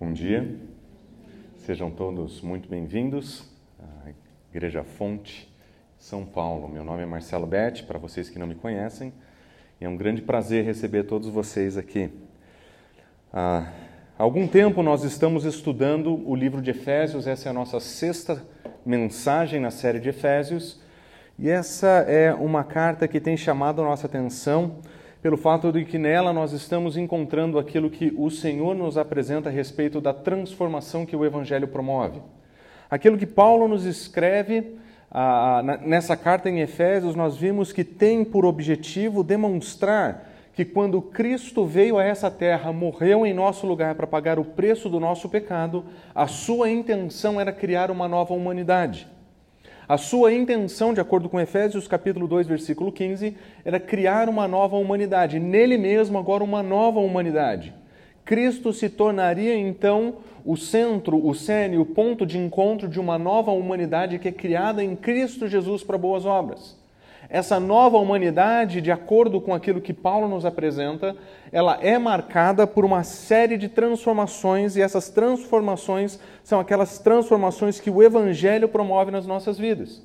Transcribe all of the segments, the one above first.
Bom dia, sejam todos muito bem-vindos à Igreja Fonte, São Paulo. Meu nome é Marcelo Betti, para vocês que não me conhecem, é um grande prazer receber todos vocês aqui. Há algum tempo nós estamos estudando o livro de Efésios, essa é a nossa sexta mensagem na série de Efésios, e essa é uma carta que tem chamado a nossa atenção pelo fato de que nela nós estamos encontrando aquilo que o Senhor nos apresenta a respeito da transformação que o Evangelho promove. Aquilo que Paulo nos escreve ah, nessa carta em Efésios, nós vimos que tem por objetivo demonstrar que quando Cristo veio a essa terra, morreu em nosso lugar para pagar o preço do nosso pecado, a sua intenção era criar uma nova humanidade. A sua intenção, de acordo com Efésios capítulo 2, versículo 15, era criar uma nova humanidade, nele mesmo agora uma nova humanidade. Cristo se tornaria então o centro, o cerne, o ponto de encontro de uma nova humanidade que é criada em Cristo Jesus para boas obras. Essa nova humanidade, de acordo com aquilo que Paulo nos apresenta, ela é marcada por uma série de transformações e essas transformações são aquelas transformações que o evangelho promove nas nossas vidas.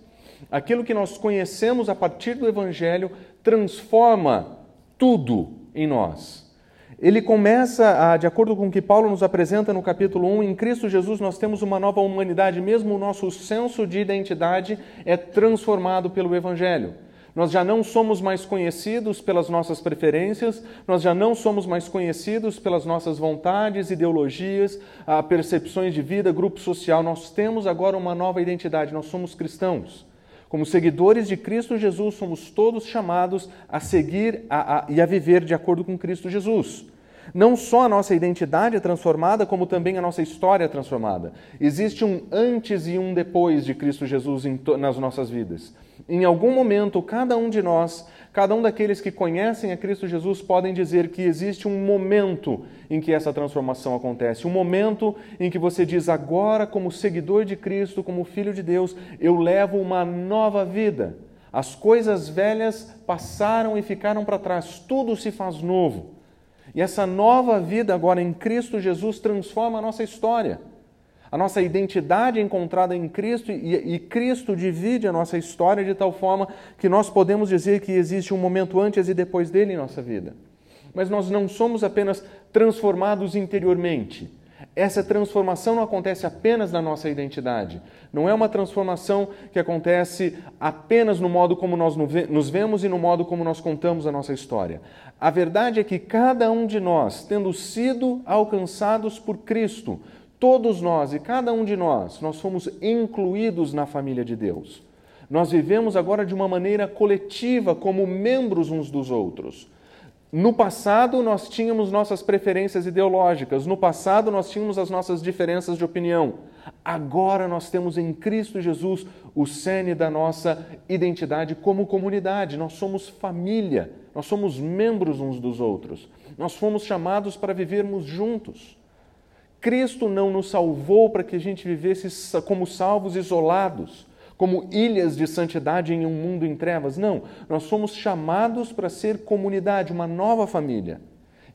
Aquilo que nós conhecemos a partir do evangelho transforma tudo em nós. Ele começa, a, de acordo com o que Paulo nos apresenta no capítulo 1, em Cristo Jesus nós temos uma nova humanidade, mesmo o nosso senso de identidade é transformado pelo Evangelho. Nós já não somos mais conhecidos pelas nossas preferências, nós já não somos mais conhecidos pelas nossas vontades, ideologias, percepções de vida, grupo social. Nós temos agora uma nova identidade, nós somos cristãos. Como seguidores de Cristo Jesus, somos todos chamados a seguir a, a, e a viver de acordo com Cristo Jesus. Não só a nossa identidade é transformada, como também a nossa história é transformada. Existe um antes e um depois de Cristo Jesus nas nossas vidas. Em algum momento, cada um de nós, cada um daqueles que conhecem a Cristo Jesus, podem dizer que existe um momento em que essa transformação acontece. Um momento em que você diz, agora, como seguidor de Cristo, como filho de Deus, eu levo uma nova vida. As coisas velhas passaram e ficaram para trás, tudo se faz novo. E essa nova vida agora em Cristo Jesus transforma a nossa história. A nossa identidade é encontrada em Cristo e, e, Cristo divide a nossa história de tal forma que nós podemos dizer que existe um momento antes e depois dele em nossa vida. Mas nós não somos apenas transformados interiormente. Essa transformação não acontece apenas na nossa identidade. Não é uma transformação que acontece apenas no modo como nós nos vemos e no modo como nós contamos a nossa história. A verdade é que cada um de nós, tendo sido alcançados por Cristo, Todos nós e cada um de nós, nós fomos incluídos na família de Deus. Nós vivemos agora de uma maneira coletiva, como membros uns dos outros. No passado, nós tínhamos nossas preferências ideológicas, no passado, nós tínhamos as nossas diferenças de opinião. Agora, nós temos em Cristo Jesus o cerne da nossa identidade como comunidade. Nós somos família, nós somos membros uns dos outros. Nós fomos chamados para vivermos juntos. Cristo não nos salvou para que a gente vivesse como salvos isolados, como ilhas de santidade em um mundo em trevas. Não, nós somos chamados para ser comunidade, uma nova família.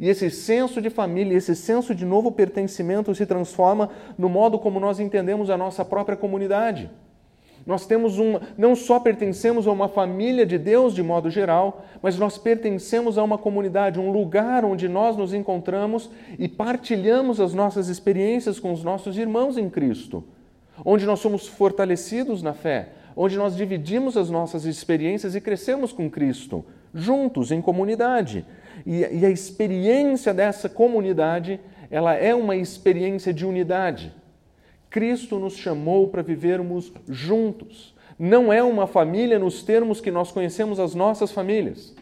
E esse senso de família, esse senso de novo pertencimento se transforma no modo como nós entendemos a nossa própria comunidade. Nós temos uma, não só pertencemos a uma família de Deus de modo geral, mas nós pertencemos a uma comunidade, um lugar onde nós nos encontramos e partilhamos as nossas experiências com os nossos irmãos em Cristo, onde nós somos fortalecidos na fé, onde nós dividimos as nossas experiências e crescemos com Cristo, juntos, em comunidade. E, e a experiência dessa comunidade, ela é uma experiência de unidade Cristo nos chamou para vivermos juntos. Não é uma família nos termos que nós conhecemos as nossas famílias.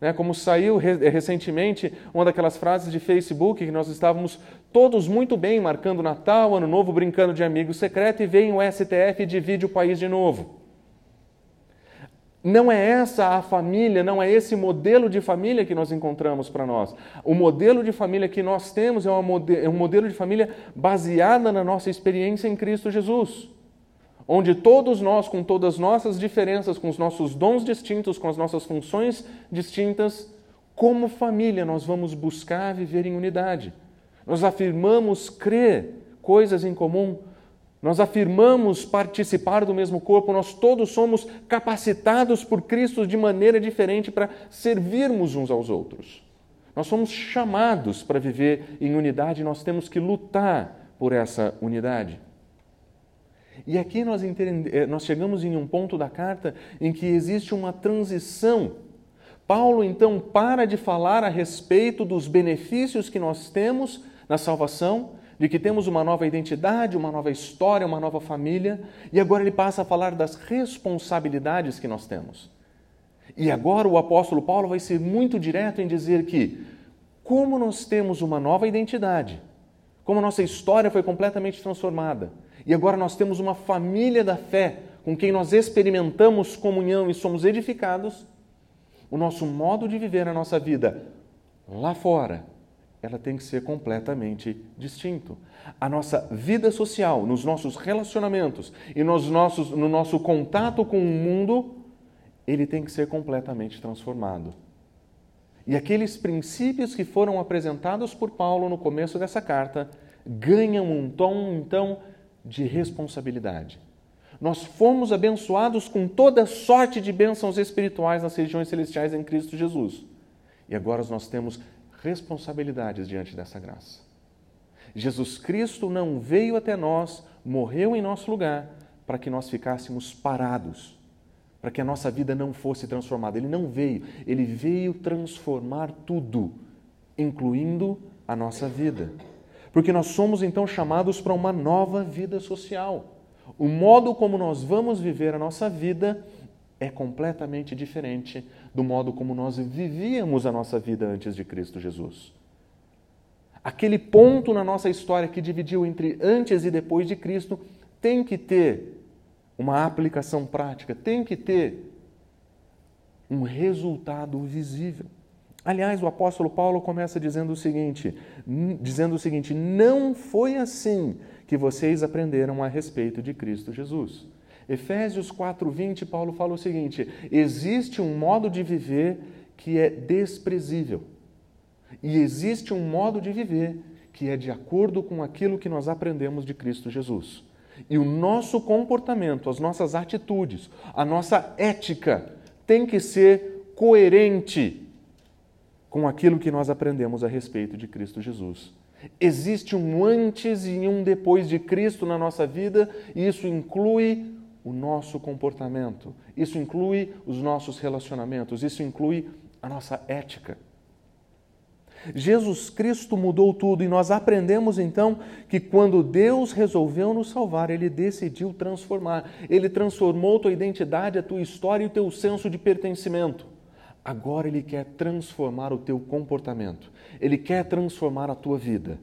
Né? Como saiu recentemente uma daquelas frases de Facebook que nós estávamos todos muito bem marcando Natal, Ano Novo, brincando de amigo secreto e vem o STF e divide o país de novo. Não é essa a família, não é esse modelo de família que nós encontramos para nós. O modelo de família que nós temos é, é um modelo de família baseada na nossa experiência em Cristo Jesus. Onde todos nós, com todas as nossas diferenças, com os nossos dons distintos, com as nossas funções distintas, como família nós vamos buscar viver em unidade. Nós afirmamos crer coisas em comum. Nós afirmamos participar do mesmo corpo, nós todos somos capacitados por Cristo de maneira diferente para servirmos uns aos outros. Nós somos chamados para viver em unidade, nós temos que lutar por essa unidade. E aqui nós, eh, nós chegamos em um ponto da carta em que existe uma transição. Paulo então para de falar a respeito dos benefícios que nós temos na salvação, de que temos uma nova identidade, uma nova história, uma nova família, e agora ele passa a falar das responsabilidades que nós temos. E agora o apóstolo Paulo vai ser muito direto em dizer que, como nós temos uma nova identidade, como nossa história foi completamente transformada, e agora nós temos uma família da fé com quem nós experimentamos comunhão e somos edificados, o nosso modo de viver a nossa vida lá fora ela tem que ser completamente distinto. A nossa vida social, nos nossos relacionamentos e nos nossos, no nosso contato com o mundo, ele tem que ser completamente transformado. E aqueles princípios que foram apresentados por Paulo no começo dessa carta ganham um tom, então, de responsabilidade. Nós fomos abençoados com toda sorte de bênçãos espirituais nas regiões celestiais em Cristo Jesus. E agora nós temos responsabilidades diante dessa graça. Jesus Cristo não veio até nós, morreu em nosso lugar, para que nós ficássemos parados, para que a nossa vida não fosse transformada. Ele não veio, ele veio transformar tudo, incluindo a nossa vida. Porque nós somos então chamados para uma nova vida social. O modo como nós vamos viver a nossa vida é completamente diferente do modo como nós vivíamos a nossa vida antes de Cristo Jesus. Aquele ponto na nossa história que dividiu entre antes e depois de Cristo tem que ter uma aplicação prática, tem que ter um resultado visível. Aliás, o apóstolo Paulo começa dizendo o seguinte, dizendo o seguinte: "Não foi assim que vocês aprenderam a respeito de Cristo Jesus." Efésios 4:20, Paulo fala o seguinte: existe um modo de viver que é desprezível. E existe um modo de viver que é de acordo com aquilo que nós aprendemos de Cristo Jesus. E o nosso comportamento, as nossas atitudes, a nossa ética tem que ser coerente com aquilo que nós aprendemos a respeito de Cristo Jesus. Existe um antes e um depois de Cristo na nossa vida, e isso inclui o nosso comportamento, isso inclui os nossos relacionamentos, isso inclui a nossa ética. Jesus Cristo mudou tudo e nós aprendemos então que quando Deus resolveu nos salvar, Ele decidiu transformar. Ele transformou tua identidade, a tua história e o teu senso de pertencimento. Agora Ele quer transformar o teu comportamento. Ele quer transformar a tua vida.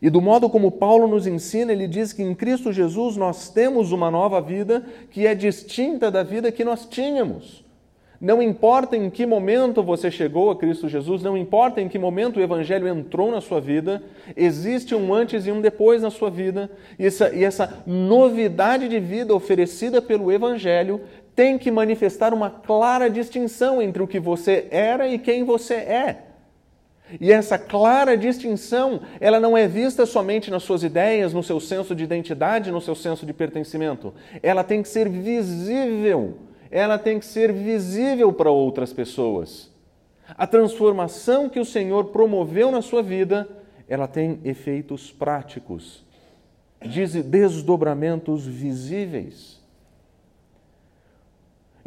E do modo como Paulo nos ensina, ele diz que em Cristo Jesus nós temos uma nova vida que é distinta da vida que nós tínhamos. Não importa em que momento você chegou a Cristo Jesus, não importa em que momento o Evangelho entrou na sua vida, existe um antes e um depois na sua vida, e essa, e essa novidade de vida oferecida pelo Evangelho tem que manifestar uma clara distinção entre o que você era e quem você é. E essa clara distinção, ela não é vista somente nas suas ideias, no seu senso de identidade, no seu senso de pertencimento. Ela tem que ser visível. Ela tem que ser visível para outras pessoas. A transformação que o Senhor promoveu na sua vida, ela tem efeitos práticos, desdobramentos visíveis.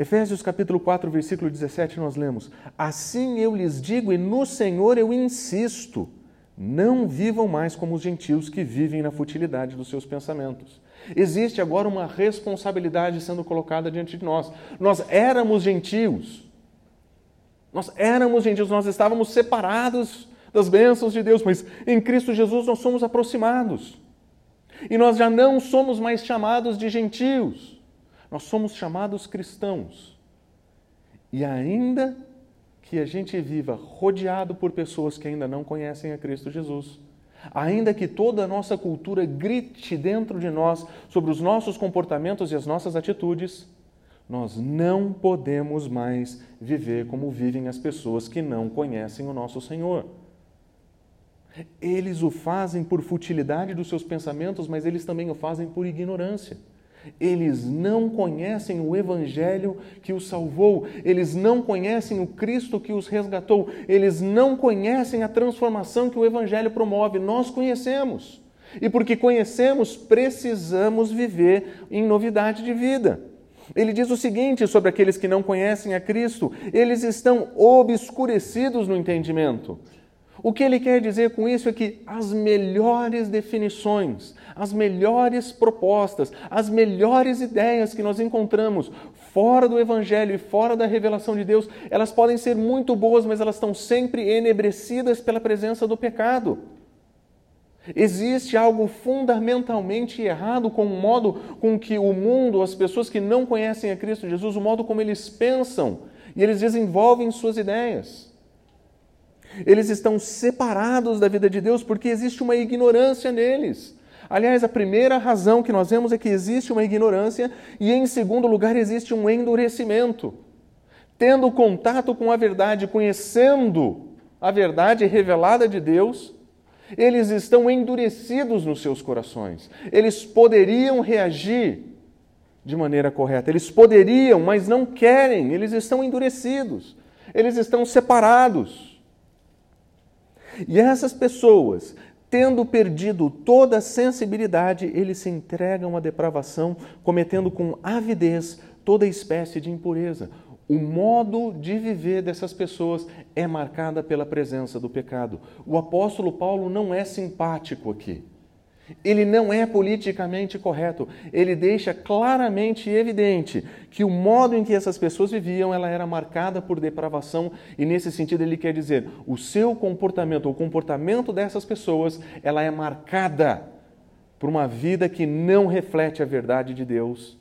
Efésios capítulo 4, versículo 17, nós lemos: Assim eu lhes digo, e no Senhor eu insisto, não vivam mais como os gentios que vivem na futilidade dos seus pensamentos. Existe agora uma responsabilidade sendo colocada diante de nós. Nós éramos gentios. Nós éramos gentios, nós estávamos separados das bênçãos de Deus, mas em Cristo Jesus nós somos aproximados. E nós já não somos mais chamados de gentios. Nós somos chamados cristãos. E ainda que a gente viva rodeado por pessoas que ainda não conhecem a Cristo Jesus, ainda que toda a nossa cultura grite dentro de nós sobre os nossos comportamentos e as nossas atitudes, nós não podemos mais viver como vivem as pessoas que não conhecem o nosso Senhor. Eles o fazem por futilidade dos seus pensamentos, mas eles também o fazem por ignorância. Eles não conhecem o Evangelho que os salvou, eles não conhecem o Cristo que os resgatou, eles não conhecem a transformação que o Evangelho promove. Nós conhecemos. E porque conhecemos, precisamos viver em novidade de vida. Ele diz o seguinte sobre aqueles que não conhecem a Cristo: eles estão obscurecidos no entendimento. O que ele quer dizer com isso é que as melhores definições, as melhores propostas, as melhores ideias que nós encontramos fora do Evangelho e fora da revelação de Deus, elas podem ser muito boas, mas elas estão sempre enebrecidas pela presença do pecado. Existe algo fundamentalmente errado com o modo com que o mundo, as pessoas que não conhecem a Cristo Jesus, o modo como eles pensam e eles desenvolvem suas ideias. Eles estão separados da vida de Deus porque existe uma ignorância neles. Aliás, a primeira razão que nós vemos é que existe uma ignorância e, em segundo lugar, existe um endurecimento. Tendo contato com a verdade, conhecendo a verdade revelada de Deus, eles estão endurecidos nos seus corações. Eles poderiam reagir de maneira correta, eles poderiam, mas não querem, eles estão endurecidos, eles estão separados. E essas pessoas, tendo perdido toda a sensibilidade, eles se entregam à depravação, cometendo com avidez toda espécie de impureza. O modo de viver dessas pessoas é marcada pela presença do pecado. O apóstolo Paulo não é simpático aqui. Ele não é politicamente correto. Ele deixa claramente evidente que o modo em que essas pessoas viviam, ela era marcada por depravação e nesse sentido ele quer dizer, o seu comportamento, o comportamento dessas pessoas, ela é marcada por uma vida que não reflete a verdade de Deus.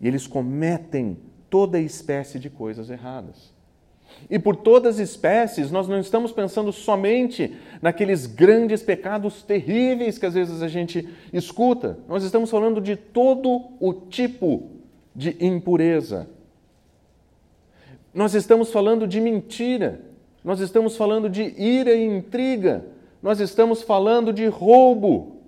E eles cometem toda espécie de coisas erradas. E por todas as espécies, nós não estamos pensando somente naqueles grandes pecados terríveis que às vezes a gente escuta. Nós estamos falando de todo o tipo de impureza. Nós estamos falando de mentira. Nós estamos falando de ira e intriga. Nós estamos falando de roubo.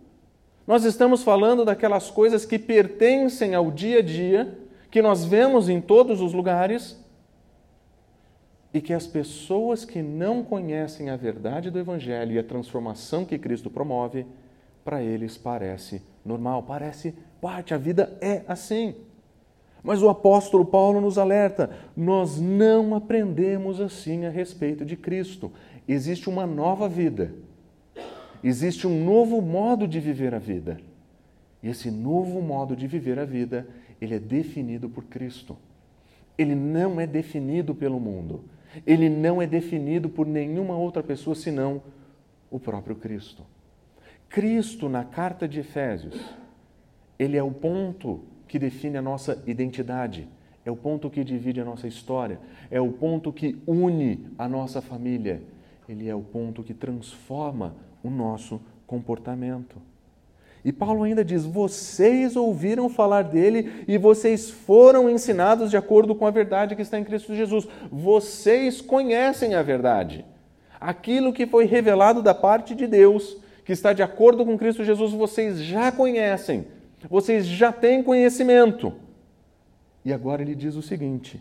Nós estamos falando daquelas coisas que pertencem ao dia a dia, que nós vemos em todos os lugares e que as pessoas que não conhecem a verdade do Evangelho e a transformação que Cristo promove, para eles parece normal, parece parte, a vida é assim. Mas o apóstolo Paulo nos alerta: nós não aprendemos assim a respeito de Cristo. Existe uma nova vida, existe um novo modo de viver a vida. E esse novo modo de viver a vida, ele é definido por Cristo. Ele não é definido pelo mundo ele não é definido por nenhuma outra pessoa senão o próprio Cristo. Cristo, na carta de Efésios, ele é o ponto que define a nossa identidade, é o ponto que divide a nossa história, é o ponto que une a nossa família, ele é o ponto que transforma o nosso comportamento. E Paulo ainda diz: vocês ouviram falar dele e vocês foram ensinados de acordo com a verdade que está em Cristo Jesus. Vocês conhecem a verdade. Aquilo que foi revelado da parte de Deus, que está de acordo com Cristo Jesus, vocês já conhecem. Vocês já têm conhecimento. E agora ele diz o seguinte: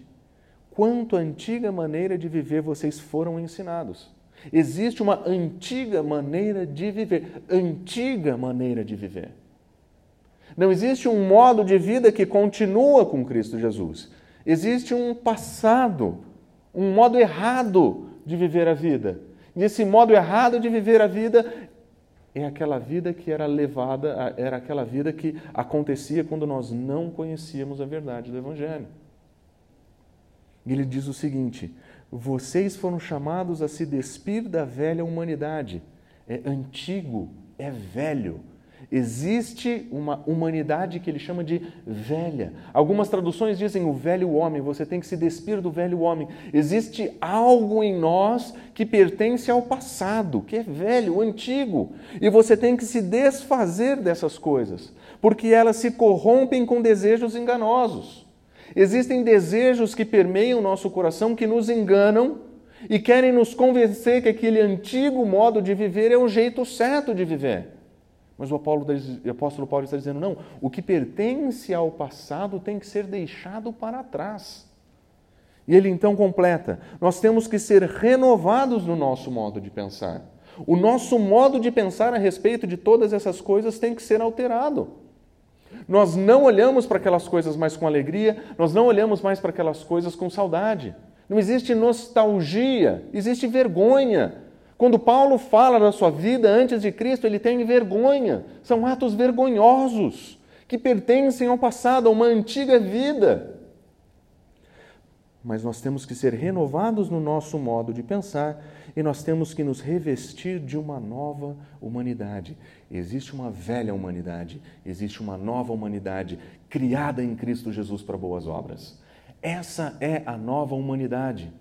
quanto à antiga maneira de viver vocês foram ensinados. Existe uma antiga maneira de viver, antiga maneira de viver. Não existe um modo de vida que continua com Cristo Jesus. Existe um passado, um modo errado de viver a vida. E esse modo errado de viver a vida é aquela vida que era levada, era aquela vida que acontecia quando nós não conhecíamos a verdade do Evangelho. E ele diz o seguinte: vocês foram chamados a se despir da velha humanidade. É antigo, é velho. Existe uma humanidade que ele chama de velha. Algumas traduções dizem o velho homem, você tem que se despir do velho homem. Existe algo em nós que pertence ao passado, que é velho, antigo. E você tem que se desfazer dessas coisas, porque elas se corrompem com desejos enganosos. Existem desejos que permeiam o nosso coração que nos enganam E querem nos convencer que aquele antigo modo de viver é o jeito certo de viver. Mas o apóstolo Paulo está dizendo: não, o que pertence ao passado tem que ser deixado para trás. E ele então completa: nós temos que ser renovados no nosso modo de pensar. O nosso modo de pensar a respeito de todas essas coisas tem que ser alterado. Nós não olhamos para aquelas coisas mais com alegria, nós não olhamos mais para aquelas coisas com saudade. Não existe nostalgia, existe vergonha. Quando Paulo fala da sua vida antes de Cristo, ele tem vergonha. São atos vergonhosos que pertencem ao passado, a uma antiga vida. Mas nós temos que ser renovados no nosso modo de pensar e nós temos que nos revestir de uma nova humanidade. Existe uma velha humanidade, existe uma nova humanidade criada em Cristo Jesus para boas obras. Essa é a nova humanidade.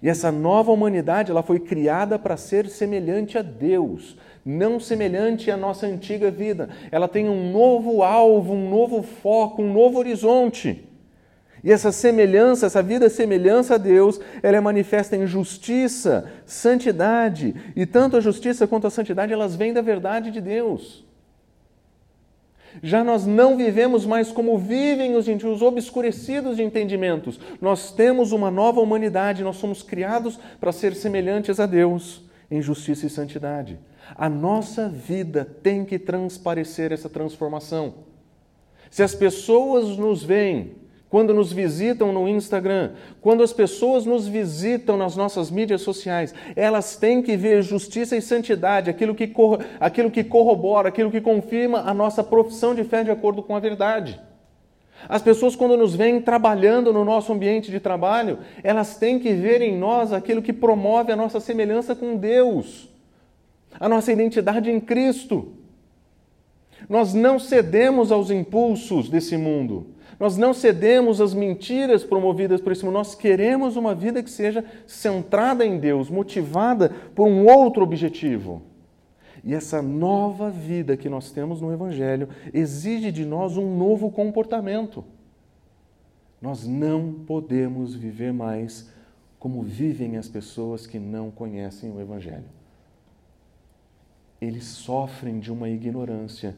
E essa nova humanidade, ela foi criada para ser semelhante a Deus, não semelhante à nossa antiga vida. Ela tem um novo alvo, um novo foco, um novo horizonte. E essa semelhança, essa vida semelhança a Deus, ela é manifesta em justiça, santidade, e tanto a justiça quanto a santidade, elas vêm da verdade de Deus. Já nós não vivemos mais como vivem os gentios, obscurecidos de entendimentos. Nós temos uma nova humanidade, nós somos criados para ser semelhantes a Deus em justiça e santidade. A nossa vida tem que transparecer essa transformação. Se as pessoas nos veem quando nos visitam no Instagram, quando as pessoas nos visitam nas nossas mídias sociais, elas têm que ver justiça e santidade, aquilo que, aquilo que corrobora, aquilo que confirma a nossa profissão de fé de acordo com a verdade. As pessoas, quando nos veem trabalhando no nosso ambiente de trabalho, elas têm que ver em nós aquilo que promove a nossa semelhança com Deus, a nossa identidade em Cristo. Nós não cedemos aos impulsos desse mundo. Nós não cedemos às mentiras promovidas por esse mundo. Nós queremos uma vida que seja centrada em Deus, motivada por um outro objetivo. E essa nova vida que nós temos no Evangelho exige de nós um novo comportamento. Nós não podemos viver mais como vivem as pessoas que não conhecem o Evangelho. Eles sofrem de uma ignorância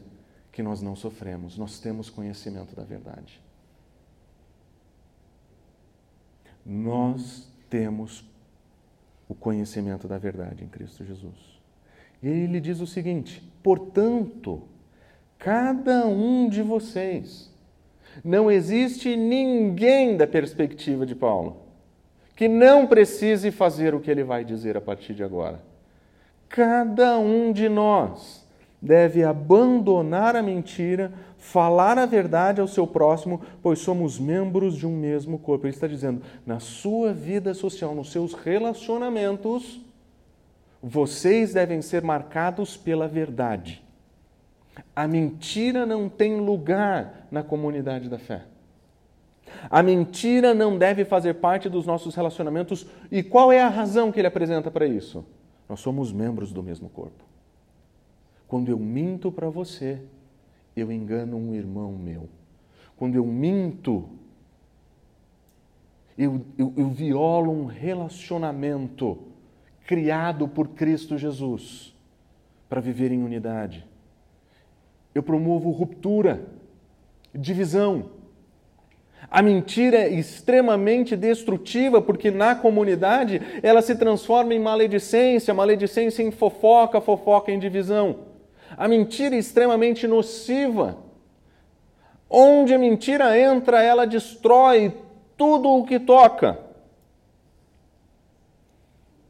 que nós não sofremos, nós temos conhecimento da verdade. Nós temos o conhecimento da verdade em Cristo Jesus. E ele diz o seguinte: portanto, cada um de vocês, não existe ninguém da perspectiva de Paulo que não precise fazer o que ele vai dizer a partir de agora. Cada um de nós deve abandonar a mentira, falar a verdade ao seu próximo, pois somos membros de um mesmo corpo. Ele está dizendo, na sua vida social, nos seus relacionamentos, vocês devem ser marcados pela verdade. A mentira não tem lugar na comunidade da fé. A mentira não deve fazer parte dos nossos relacionamentos. E qual é a razão que ele apresenta para isso? Nós somos membros do mesmo corpo. Quando eu minto para você, eu engano um irmão meu. Quando eu minto, eu, eu, eu violo um relacionamento criado por Cristo Jesus para viver em unidade. Eu promovo ruptura, divisão. A mentira é extremamente destrutiva porque na comunidade ela se transforma em maledicência, maledicência em fofoca, fofoca em divisão. A mentira é extremamente nociva. Onde a mentira entra, ela destrói tudo o que toca.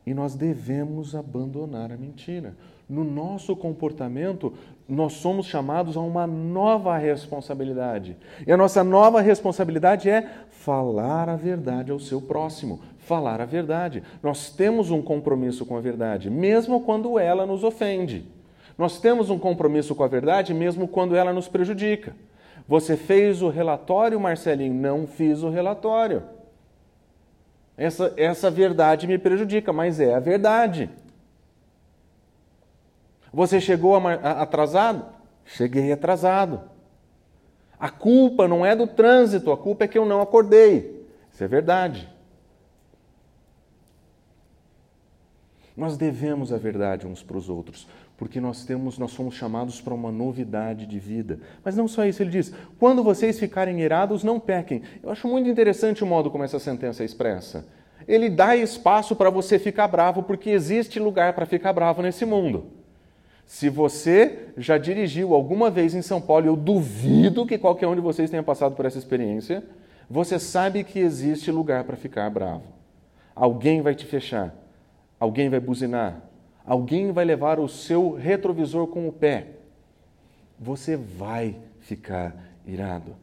E nós devemos abandonar a mentira. No nosso comportamento, nós somos chamados a uma nova responsabilidade. E a nossa nova responsabilidade é falar a verdade ao seu próximo, falar a verdade. Nós temos um compromisso com a verdade, mesmo quando ela nos ofende. Nós temos um compromisso com a verdade mesmo quando ela nos prejudica. Você fez o relatório, Marcelinho? Não fiz o relatório. Essa, essa verdade me prejudica, mas é a verdade. Você chegou atrasado? Cheguei atrasado. A culpa não é do trânsito, a culpa é que eu não acordei. Isso é verdade. Nós devemos a verdade uns para os outros, porque nós temos, nós somos chamados para uma novidade de vida. Mas não só isso, ele diz: quando vocês ficarem irados, não pequem. Eu acho muito interessante o modo como essa sentença é expressa. Ele dá espaço para você ficar bravo, porque existe lugar para ficar bravo nesse mundo. Se você já dirigiu alguma vez em São Paulo, eu duvido que qualquer um de vocês tenha passado por essa experiência, você sabe que existe lugar para ficar bravo. Alguém vai te fechar, alguém vai buzinar, alguém vai levar o seu retrovisor com o pé. Você vai ficar irado.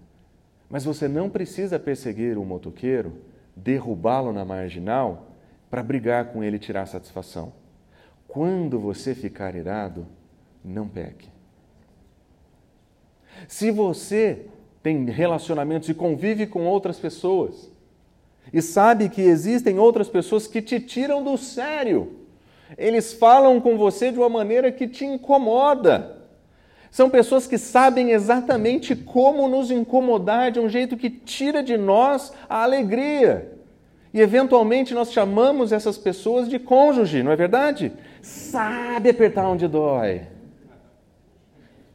Mas você não precisa perseguir o motoqueiro, derrubá-lo na marginal, para brigar com ele e tirar satisfação. Quando você ficar irado, não peque. Se você tem relacionamentos e convive com outras pessoas, e sabe que existem outras pessoas que te tiram do sério, eles falam com você de uma maneira que te incomoda. São pessoas que sabem exatamente como nos incomodar de um jeito que tira de nós a alegria. E eventualmente nós chamamos essas pessoas de cônjuge, não é verdade? Sabe apertar onde dói.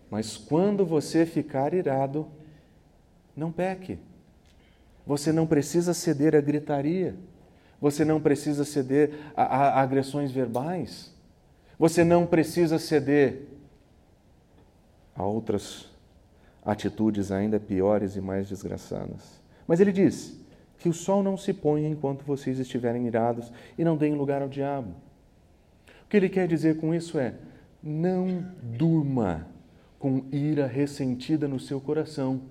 Mas quando você ficar irado, não peque. Você não precisa ceder à gritaria. Você não precisa ceder a, a, a agressões verbais. Você não precisa ceder a outras atitudes ainda piores e mais desgraçadas. Mas ele diz: que o sol não se ponha enquanto vocês estiverem irados e não deem lugar ao diabo. O que ele quer dizer com isso é: não durma com ira ressentida no seu coração,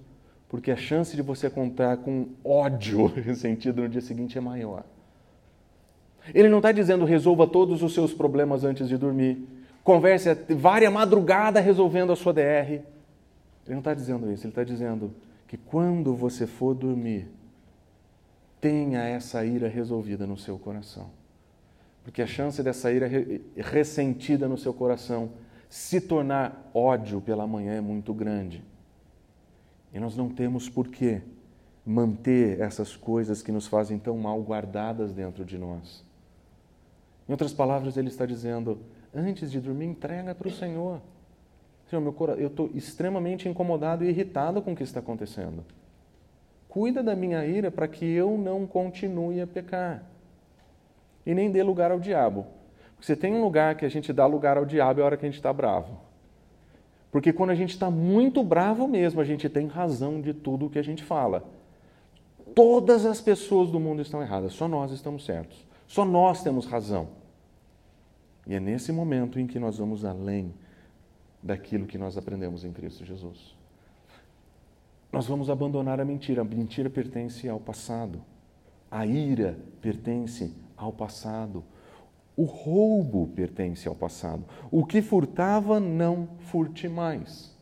porque a chance de você contar com ódio ressentido no dia seguinte é maior. Ele não está dizendo resolva todos os seus problemas antes de dormir, converse várias madrugada resolvendo a sua DR. Ele não está dizendo isso, ele está dizendo que quando você for dormir, tenha essa ira resolvida no seu coração. Porque a chance dessa ira ressentida no seu coração se tornar ódio pela manhã é muito grande. E nós não temos por que manter essas coisas que nos fazem tão mal guardadas dentro de nós. Em outras palavras, ele está dizendo: antes de dormir, entrega para o Senhor. Senhor, meu coração, eu estou extremamente incomodado e irritado com o que está acontecendo. Cuida da minha ira para que eu não continue a pecar. E nem dê lugar ao diabo. Porque você tem um lugar que a gente dá lugar ao diabo é a hora que a gente está bravo. Porque quando a gente está muito bravo mesmo, a gente tem razão de tudo o que a gente fala. Todas as pessoas do mundo estão erradas, só nós estamos certos. Só nós temos razão. E é nesse momento em que nós vamos além daquilo que nós aprendemos em Cristo Jesus nós vamos abandonar a mentira. A mentira pertence ao passado. A ira pertence ao passado. O roubo pertence ao passado. O que furtava, não furte mais.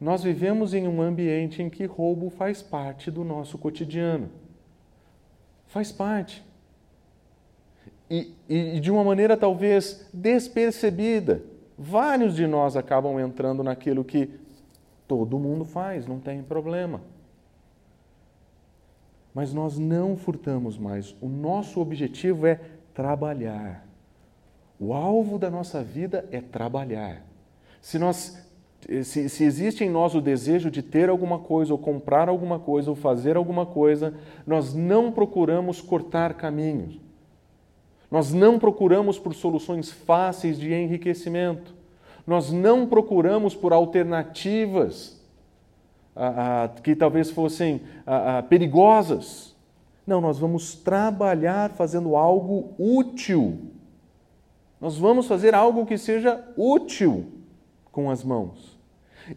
Nós vivemos em um ambiente em que roubo faz parte do nosso cotidiano. Faz parte. E, e, de uma maneira talvez despercebida. Vários de nós acabam entrando naquilo que Todo mundo faz, não tem problema. Mas nós não furtamos mais. O nosso objetivo é trabalhar. O alvo da nossa vida é trabalhar. Se nós se, se, existe em nós o desejo de ter alguma coisa, ou comprar alguma coisa, ou fazer alguma coisa, nós não procuramos cortar caminhos. Nós não procuramos por soluções fáceis de enriquecimento nós não procuramos por alternativas ah, ah, que talvez fossem ah, perigosas. Não, nós vamos trabalhar fazendo algo útil. Nós vamos fazer algo que seja útil com as mãos.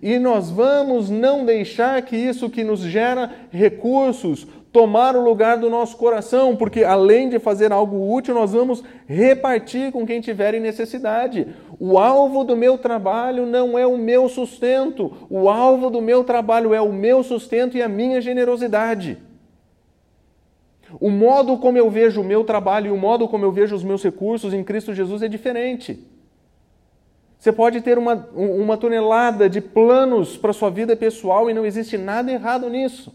E nós vamos não deixar que isso que nos gera recursos tomar o lugar do nosso coração, porque além de fazer algo útil, nós vamos repartir com quem tiver necessidade. O alvo do meu trabalho não é o meu sustento, o alvo do meu trabalho é o meu sustento e a minha generosidade. O modo como eu vejo o meu trabalho e o modo como eu vejo os meus recursos em Cristo Jesus é diferente. Você pode ter uma, uma tonelada de planos para sua vida pessoal e não existe nada errado nisso.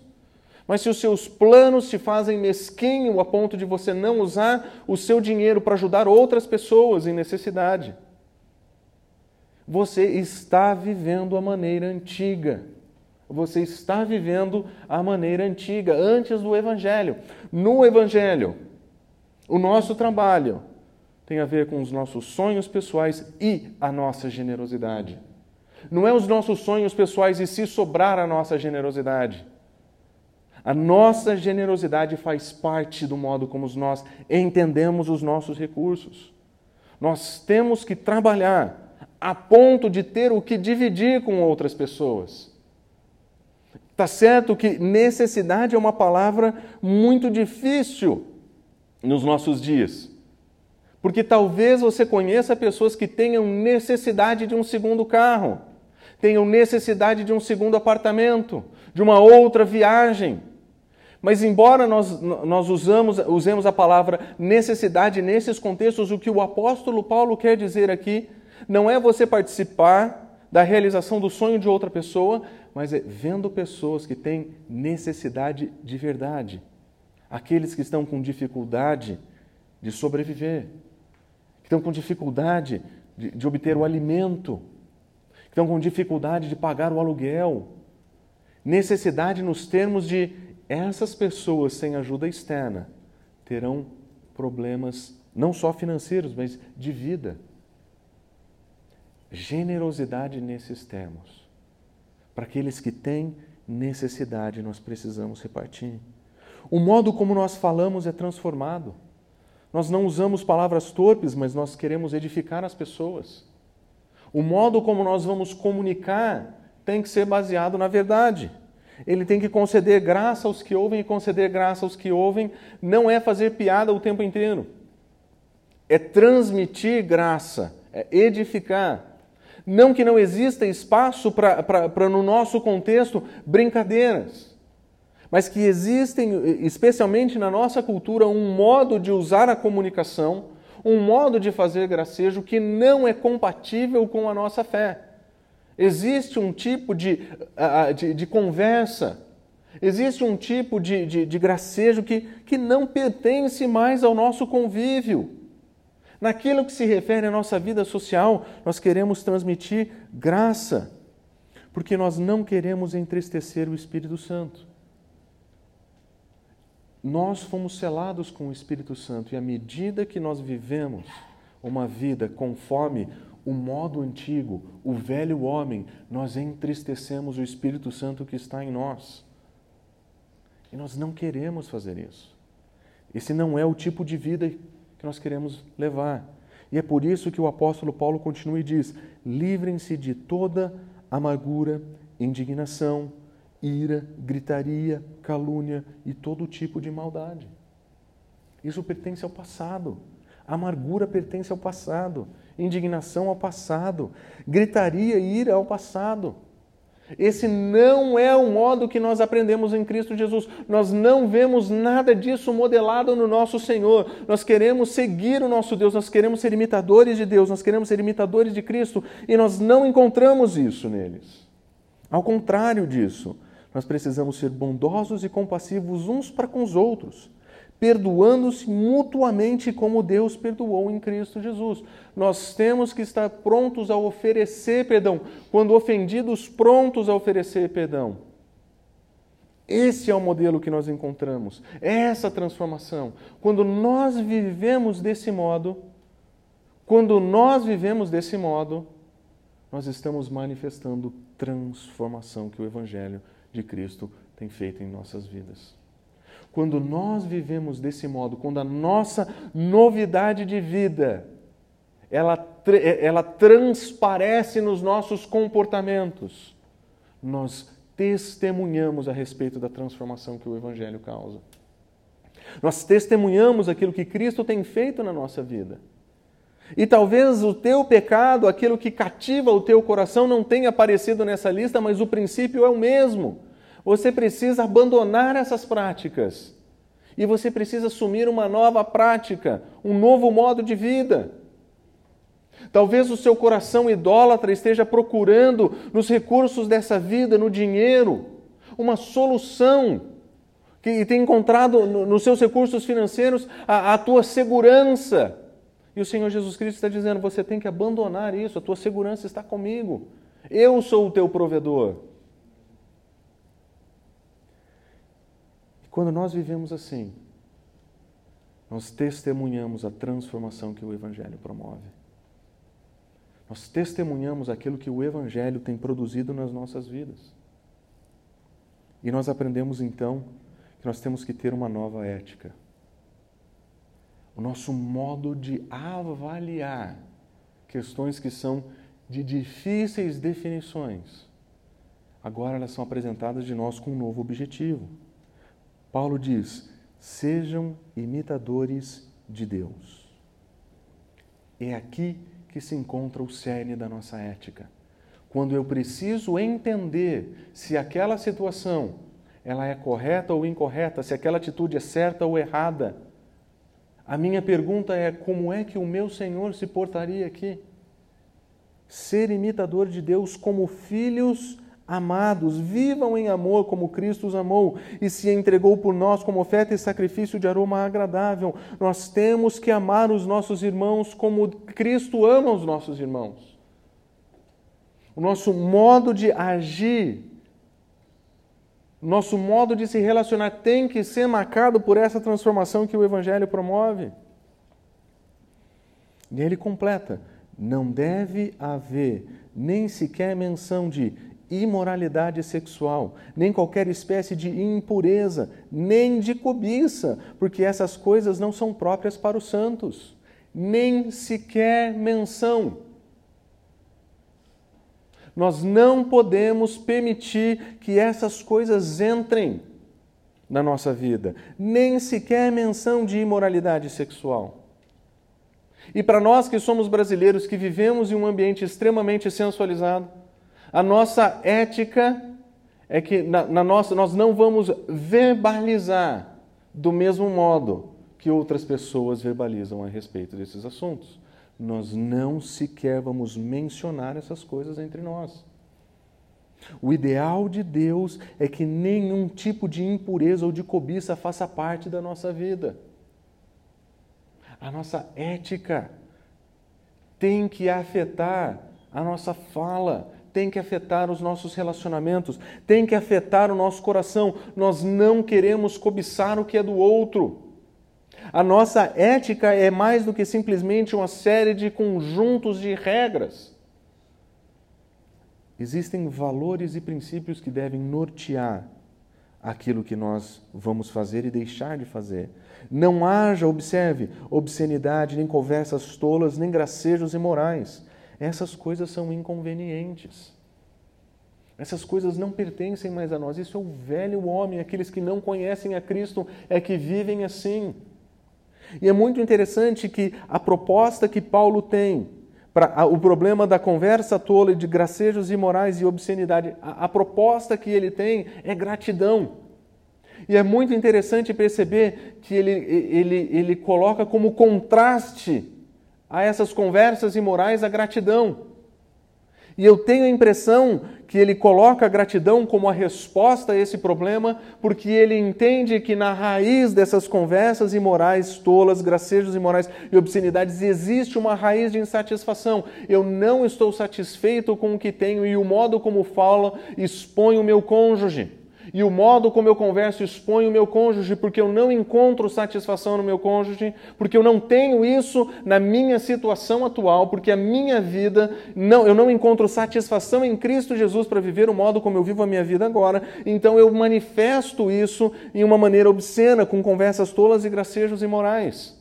Mas se os seus planos te fazem mesquinho a ponto de você não usar o seu dinheiro para ajudar outras pessoas em necessidade, você está vivendo a maneira antiga. Você está vivendo a maneira antiga, antes do Evangelho. No Evangelho, o nosso trabalho tem a ver com os nossos sonhos pessoais e a nossa generosidade. Não é os nossos sonhos pessoais e se sobrar a nossa generosidade. A nossa generosidade faz parte do modo como nós entendemos os nossos recursos. Nós temos que trabalhar a ponto de ter o que dividir com outras pessoas. Tá certo que necessidade é uma palavra muito difícil nos nossos dias. Porque talvez você conheça pessoas que tenham necessidade de um segundo carro, tenham necessidade de um segundo apartamento, de uma outra viagem. Mas, embora nós, nós usamos, usemos a palavra necessidade nesses contextos, o que o apóstolo Paulo quer dizer aqui não é você participar da realização do sonho de outra pessoa, mas é vendo pessoas que têm necessidade de verdade, aqueles que estão com dificuldade de sobreviver, que estão com dificuldade de, de obter o alimento, que estão com dificuldade de pagar o aluguel, necessidade nos termos de essas pessoas sem ajuda externa terão problemas não só financeiros, mas de vida. Generosidade nesses termos. Para aqueles que têm necessidade, nós precisamos repartir. O modo como nós falamos é transformado. Nós não usamos palavras torpes, mas nós queremos edificar as pessoas. O modo como nós vamos comunicar tem que ser baseado na verdade. Ele tem que conceder graça aos que ouvem, e conceder graça aos que ouvem não é fazer piada o tempo inteiro. É transmitir graça, é edificar. Não que não exista espaço para, no nosso contexto, brincadeiras, mas que existem, especialmente na nossa cultura, um modo de usar a comunicação, um modo de fazer gracejo que não é compatível com a nossa fé. Existe um tipo de, de, de conversa, existe um tipo de, de, de gracejo que, que não pertence mais ao nosso convívio. Naquilo que se refere à nossa vida social, nós queremos transmitir graça, porque nós não queremos entristecer o Espírito Santo. Nós fomos selados com o Espírito Santo e à medida que nós vivemos uma vida conforme o modo antigo, o velho homem, nós entristecemos o Espírito Santo que está em nós. E nós não queremos fazer isso. Esse não é o tipo de vida que nós queremos levar. E é por isso que o apóstolo Paulo continua e diz: livrem-se de toda amargura, indignação, ira, gritaria, calúnia e todo tipo de maldade. Isso pertence ao passado. Amargura pertence ao passado indignação ao passado, gritaria e ira ao passado. Esse não é o modo que nós aprendemos em Cristo Jesus. Nós não vemos nada disso modelado no nosso Senhor. Nós queremos seguir o nosso Deus, nós queremos ser imitadores de Deus, nós queremos ser imitadores de Cristo e nós não encontramos isso neles. Ao contrário disso, nós precisamos ser bondosos e compassivos uns para com os outros perdoando-se mutuamente como Deus perdoou em Cristo Jesus. Nós temos que estar prontos a oferecer perdão, quando ofendidos, prontos a oferecer perdão. Esse é o modelo que nós encontramos, é essa transformação. Quando nós vivemos desse modo, quando nós vivemos desse modo, nós estamos manifestando transformação que o Evangelho de Cristo tem feito em nossas vidas. Quando nós vivemos desse modo, quando a nossa novidade de vida ela, ela transparece nos nossos comportamentos, nós testemunhamos a respeito da transformação que o Evangelho causa. Nós testemunhamos aquilo que Cristo tem feito na nossa vida. E talvez o teu pecado, aquilo que cativa o teu coração, não tenha aparecido nessa lista, mas o princípio é o mesmo. Você precisa abandonar essas práticas. E você precisa assumir uma nova prática, um novo modo de vida. Talvez o seu coração idólatra esteja procurando nos recursos dessa vida, no dinheiro, uma solução, que tem encontrado nos seus recursos financeiros a, a tua segurança. E o Senhor Jesus Cristo está dizendo: você tem que abandonar isso, a tua segurança está comigo. Eu sou o teu provedor. Quando nós vivemos assim, nós testemunhamos a transformação que o Evangelho promove. Nós testemunhamos aquilo que o Evangelho tem produzido nas nossas vidas. E nós aprendemos então que nós temos que ter uma nova ética. O nosso modo de avaliar questões que são de difíceis definições, agora elas são apresentadas de nós com um novo objetivo. Paulo diz: sejam imitadores de Deus. É aqui que se encontra o cerne da nossa ética. Quando eu preciso entender se aquela situação ela é correta ou incorreta, se aquela atitude é certa ou errada, a minha pergunta é como é que o meu Senhor se portaria aqui? Ser imitador de Deus como filhos Amados, vivam em amor como Cristo os amou e se entregou por nós como oferta e sacrifício de aroma agradável. Nós temos que amar os nossos irmãos como Cristo ama os nossos irmãos. O nosso modo de agir, nosso modo de se relacionar tem que ser marcado por essa transformação que o Evangelho promove. E ele completa: não deve haver nem sequer menção de imoralidade sexual, nem qualquer espécie de impureza, nem de cobiça, porque essas coisas não são próprias para os santos, nem sequer menção. Nós não podemos permitir que essas coisas entrem na nossa vida, nem sequer menção de imoralidade sexual. E para nós que somos brasileiros, que vivemos em um ambiente extremamente sensualizado, a nossa ética é que na, na nossa, nós não vamos verbalizar do mesmo modo que outras pessoas verbalizam a respeito desses assuntos. Nós não sequer vamos mencionar essas coisas entre nós. O ideal de Deus é que nenhum tipo de impureza ou de cobiça faça parte da nossa vida. A nossa ética tem que afetar a nossa fala, tem que afetar os nossos relacionamentos, tem que afetar o nosso coração. Nós não queremos cobiçar o que é do outro. A nossa ética é mais do que simplesmente uma série de conjuntos de regras. Existem valores e princípios que devem nortear aquilo que nós vamos fazer e deixar de fazer. Não haja, observe, obscenidade, nem conversas tolas, nem gracejos imorais essas coisas são inconvenientes. Essas coisas não pertencem mais a nós. Isso é o velho homem, aqueles que não conhecem a Cristo é que vivem assim. E é muito interessante que a proposta que Paulo tem para o problema da conversa tola de gracejos imorais e obscenidade, a, a proposta que ele tem é gratidão. E é muito interessante perceber que ele, ele, ele coloca como contraste a essas conversas imorais a gratidão. E eu tenho a impressão que ele coloca a gratidão como a resposta a esse problema, porque ele entende que na raiz dessas conversas imorais, tolas, gracejos imorais e obscenidades, existe uma raiz de insatisfação. Eu não estou satisfeito com o que tenho e o modo como falo expõe o meu cônjuge e o modo como eu converso expõe o meu cônjuge, porque eu não encontro satisfação no meu cônjuge, porque eu não tenho isso na minha situação atual, porque a minha vida, não, eu não encontro satisfação em Cristo Jesus para viver o modo como eu vivo a minha vida agora, então eu manifesto isso em uma maneira obscena, com conversas tolas e gracejos imorais.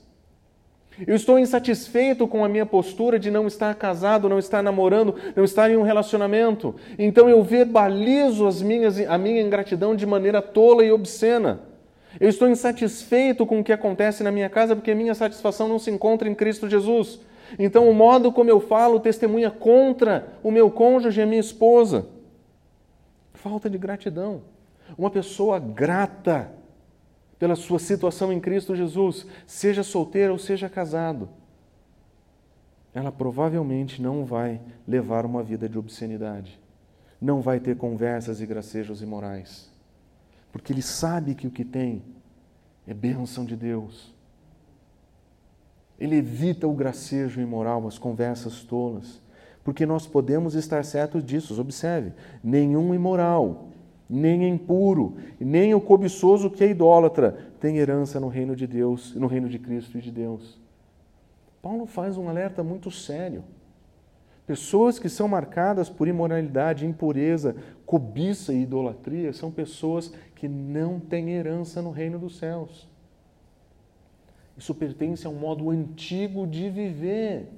Eu estou insatisfeito com a minha postura de não estar casado, não estar namorando, não estar em um relacionamento. Então eu verbalizo as minhas, a minha ingratidão de maneira tola e obscena. Eu estou insatisfeito com o que acontece na minha casa porque a minha satisfação não se encontra em Cristo Jesus. Então o modo como eu falo testemunha contra o meu cônjuge e a minha esposa. Falta de gratidão. Uma pessoa grata pela sua situação em Cristo Jesus, seja solteira ou seja casado, ela provavelmente não vai levar uma vida de obscenidade, não vai ter conversas e gracejos imorais, porque ele sabe que o que tem é bênção de Deus. Ele evita o gracejo imoral, as conversas tolas, porque nós podemos estar certos disso. Observe: nenhum imoral, nem impuro, nem o cobiçoso que é idólatra tem herança no reino de Deus, no reino de Cristo e de Deus. Paulo faz um alerta muito sério. Pessoas que são marcadas por imoralidade, impureza, cobiça e idolatria são pessoas que não têm herança no reino dos céus. Isso pertence a um modo antigo de viver.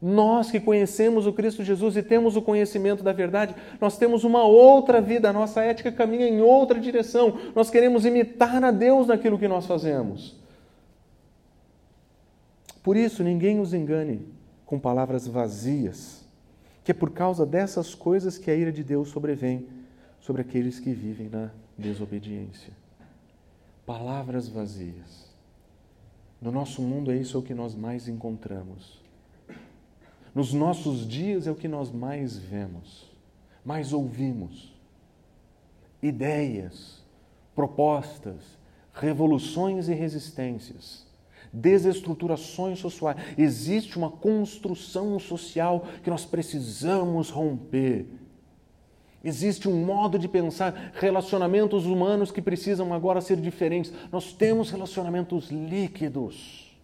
Nós que conhecemos o Cristo Jesus e temos o conhecimento da verdade, nós temos uma outra vida, a nossa ética caminha em outra direção. Nós queremos imitar a Deus naquilo que nós fazemos. Por isso, ninguém os engane com palavras vazias, que é por causa dessas coisas que a ira de Deus sobrevém sobre aqueles que vivem na desobediência. Palavras vazias. No nosso mundo é isso o que nós mais encontramos. Nos nossos dias é o que nós mais vemos, mais ouvimos. Ideias, propostas, revoluções e resistências, desestruturações sociais. Existe uma construção social que nós precisamos romper Existe um modo de pensar, relacionamentos humanos que precisam agora ser diferentes. Nós temos relacionamentos líquidos.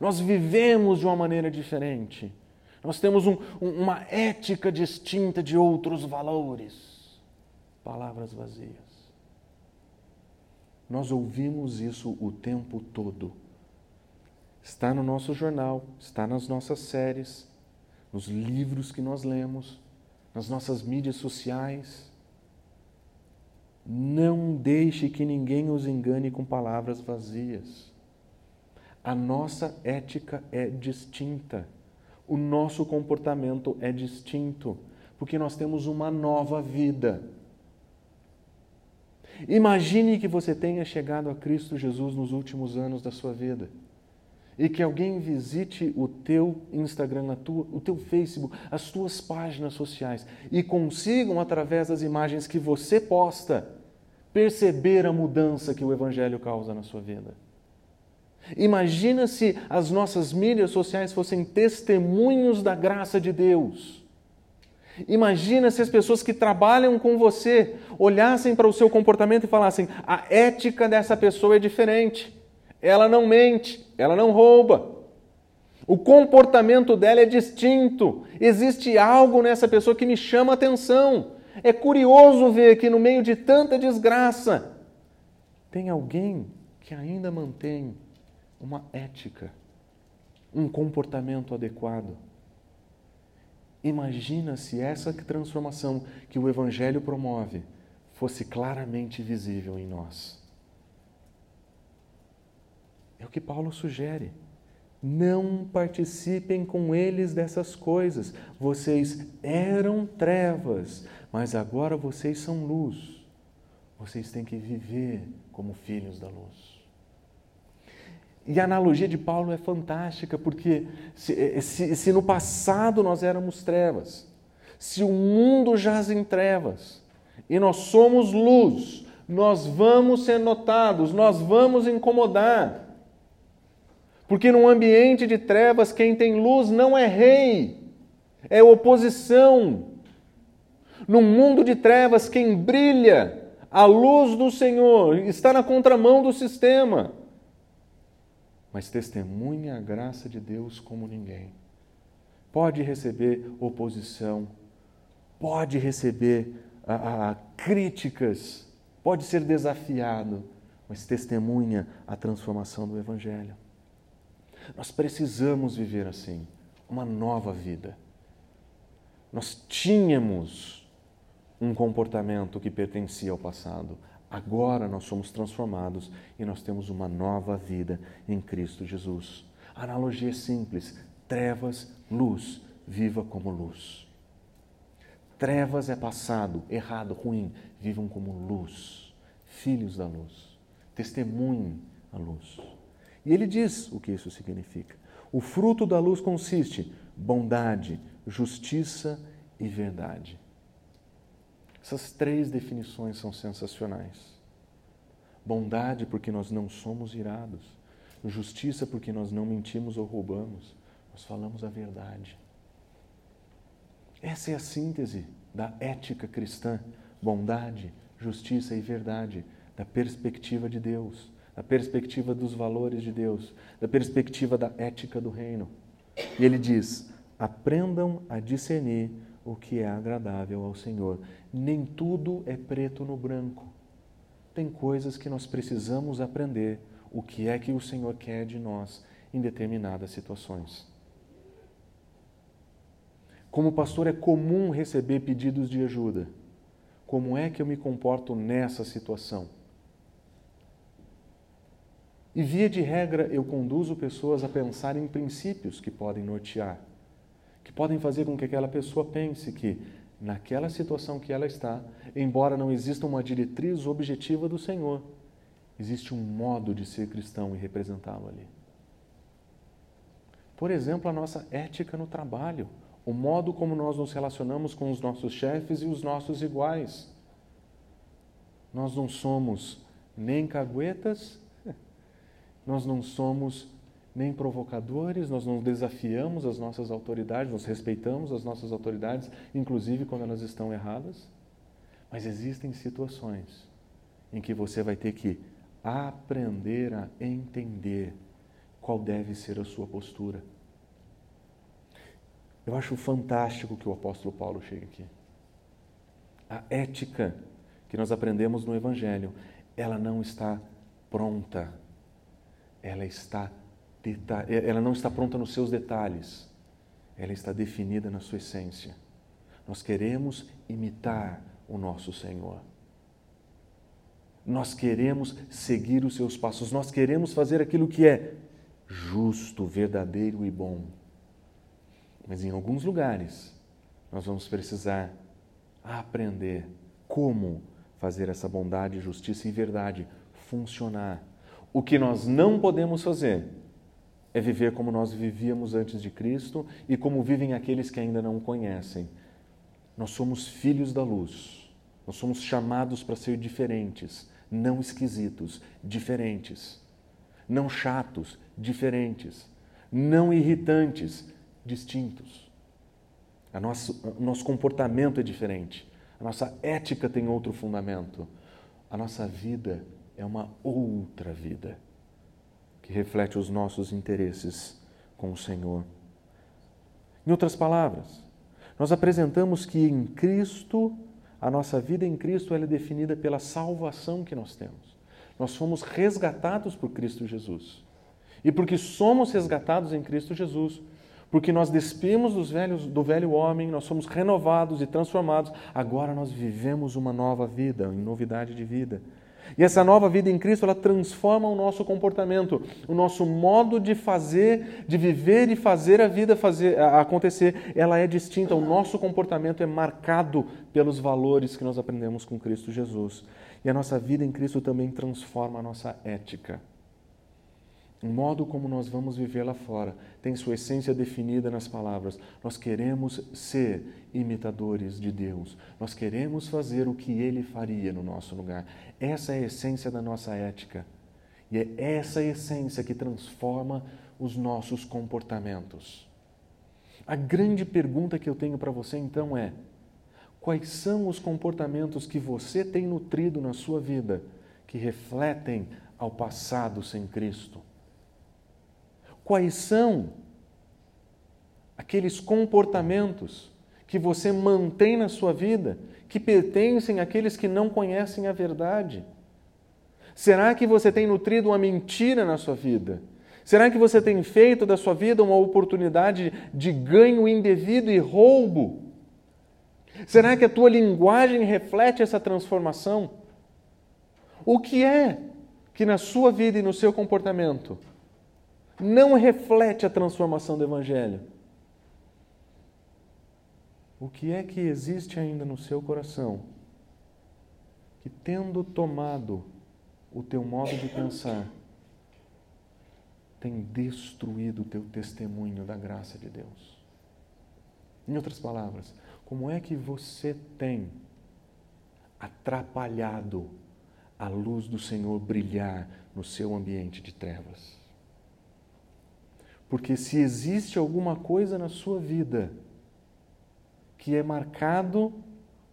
Nós vivemos de uma maneira diferente. Nós temos um, uma ética distinta de outros valores. Palavras vazias. Nós ouvimos isso o tempo todo. Está no nosso jornal, está nas nossas séries, nos livros que nós lemos nas nossas mídias sociais. Não deixe que ninguém os engane com palavras vazias. A nossa ética é distinta. O nosso comportamento é distinto, porque nós temos uma nova vida. Imagine que você tenha chegado a Cristo Jesus nos últimos anos da sua vida e que alguém visite o teu Instagram, tua, o teu Facebook, as tuas páginas sociais e consigam, através das imagens que você posta, perceber a mudança que o Evangelho causa na sua vida. Imagina se as nossas mídias sociais fossem testemunhos da graça de Deus. Imagina se as pessoas que trabalham com você olhassem para o seu comportamento e falassem: a ética dessa pessoa é diferente. Ela não mente, ela não rouba. O comportamento dela é distinto. Existe algo nessa pessoa que me chama a atenção. É curioso ver que no meio de tanta desgraça tem alguém que ainda mantém uma ética, um comportamento adequado. Imagina se essa transformação que o Evangelho promove fosse claramente visível em nós. É o que Paulo sugere. Não participem com eles dessas coisas. Vocês eram trevas, mas agora vocês são luz. Vocês têm que viver como filhos da luz. E a analogia de Paulo é fantástica, porque se, eh, se, se, no passado nós éramos trevas, se o mundo jaz em trevas e nós somos luz, nós vamos ser notados, nós vamos incomodar. Porque num ambiente de trevas, quem tem luz não é rei, é oposição. Num mundo de trevas, quem brilha, a luz do Senhor, está na contramão do sistema. Mas testemunha a graça de Deus como ninguém. Pode receber oposição, pode receber a, a, críticas, pode ser desafiado, mas testemunha a transformação do Evangelho. Nós precisamos viver assim, uma nova vida. Nós tínhamos um comportamento que pertencia ao passado. Agora nós somos transformados e nós temos uma nova vida em Cristo Jesus. Analogia simples: trevas, luz, viva como luz. Trevas é passado, errado, ruim. Vivam como luz, filhos da luz. Testemunhem a luz. E ele diz o que isso significa. O fruto da luz consiste bondade, justiça e verdade. Essas três definições são sensacionais. Bondade, porque nós não somos irados. Justiça, porque nós não mentimos ou roubamos. Nós falamos a verdade. Essa é a síntese da ética cristã: bondade, justiça e verdade, da perspectiva de Deus, da perspectiva dos valores de Deus, da perspectiva da ética do reino. E ele diz: aprendam a discernir o que é agradável ao Senhor. Nem tudo é preto no branco. Tem coisas que nós precisamos aprender o que é que o Senhor quer de nós em determinadas situações. Como pastor, é comum receber pedidos de ajuda. Como é que eu me comporto nessa situação? E, via de regra, eu conduzo pessoas a pensar em princípios que podem nortear, que podem fazer com que aquela pessoa pense que, naquela situação que ela está, embora não exista uma diretriz objetiva do Senhor, existe um modo de ser cristão e representá-lo ali. Por exemplo, a nossa ética no trabalho o modo como nós nos relacionamos com os nossos chefes e os nossos iguais. Nós não somos nem caguetas, nós não somos nem provocadores, nós não desafiamos as nossas autoridades, nós respeitamos as nossas autoridades, inclusive quando elas estão erradas. Mas existem situações em que você vai ter que aprender a entender qual deve ser a sua postura. Eu acho fantástico que o apóstolo Paulo chega aqui. A ética que nós aprendemos no Evangelho, ela não está pronta. Ela está ela não está pronta nos seus detalhes. Ela está definida na sua essência. Nós queremos imitar o nosso Senhor. Nós queremos seguir os seus passos. Nós queremos fazer aquilo que é justo, verdadeiro e bom. Mas em alguns lugares nós vamos precisar aprender como fazer essa bondade, justiça e verdade funcionar. O que nós não podemos fazer é viver como nós vivíamos antes de Cristo e como vivem aqueles que ainda não o conhecem. Nós somos filhos da luz. Nós somos chamados para ser diferentes, não esquisitos, diferentes. Não chatos, diferentes. Não irritantes, distintos. A o nosso comportamento é diferente. A nossa ética tem outro fundamento. A nossa vida é uma outra vida que reflete os nossos interesses com o Senhor. Em outras palavras, nós apresentamos que em Cristo, a nossa vida em Cristo é definida pela salvação que nós temos. Nós fomos resgatados por Cristo Jesus. E porque somos resgatados em Cristo Jesus, porque nós despimos dos velhos, do velho homem, nós somos renovados e transformados. Agora nós vivemos uma nova vida, em novidade de vida. E essa nova vida em Cristo, ela transforma o nosso comportamento, o nosso modo de fazer, de viver e fazer a vida fazer, acontecer, ela é distinta. O nosso comportamento é marcado pelos valores que nós aprendemos com Cristo Jesus. E a nossa vida em Cristo também transforma a nossa ética. O modo como nós vamos viver lá fora tem sua essência definida nas palavras. Nós queremos ser imitadores de Deus. Nós queremos fazer o que Ele faria no nosso lugar. Essa é a essência da nossa ética. E é essa essência que transforma os nossos comportamentos. A grande pergunta que eu tenho para você então é: quais são os comportamentos que você tem nutrido na sua vida que refletem ao passado sem Cristo? Quais são aqueles comportamentos que você mantém na sua vida que pertencem àqueles que não conhecem a verdade? Será que você tem nutrido uma mentira na sua vida? Será que você tem feito da sua vida uma oportunidade de ganho indevido e roubo? Será que a tua linguagem reflete essa transformação? O que é que na sua vida e no seu comportamento não reflete a transformação do Evangelho? O que é que existe ainda no seu coração que, tendo tomado o teu modo de pensar, tem destruído o teu testemunho da graça de Deus? Em outras palavras, como é que você tem atrapalhado a luz do Senhor brilhar no seu ambiente de trevas. Porque se existe alguma coisa na sua vida que é marcado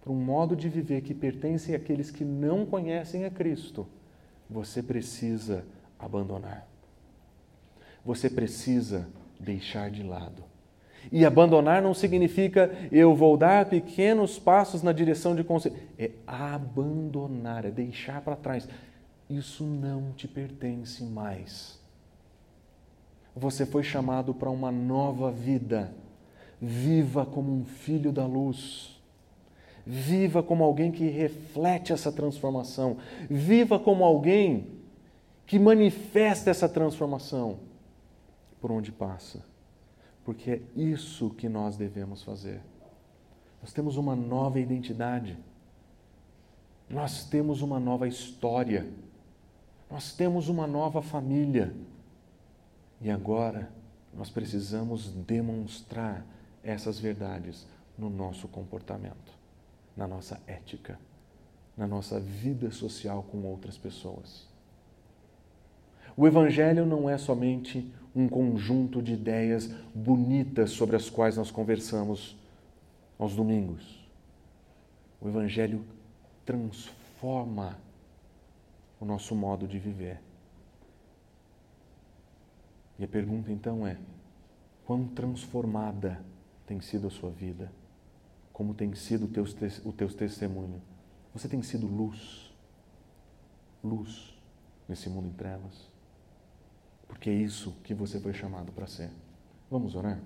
por um modo de viver que pertence àqueles que não conhecem a Cristo, você precisa abandonar. Você precisa deixar de lado. E abandonar não significa eu vou dar pequenos passos na direção de conselho. É abandonar, é deixar para trás. Isso não te pertence mais. Você foi chamado para uma nova vida. Viva como um filho da luz. Viva como alguém que reflete essa transformação. Viva como alguém que manifesta essa transformação por onde passa. Porque é isso que nós devemos fazer. Nós temos uma nova identidade. Nós temos uma nova história. Nós temos uma nova família. E agora nós precisamos demonstrar essas verdades no nosso comportamento, na nossa ética, na nossa vida social com outras pessoas. O Evangelho não é somente um conjunto de ideias bonitas sobre as quais nós conversamos aos domingos. O Evangelho transforma o nosso modo de viver. E a pergunta então é: quão transformada tem sido a sua vida? Como tem sido o teu, o teu testemunho? Você tem sido luz, luz nesse mundo em trevas? Porque é isso que você foi chamado para ser. Vamos orar?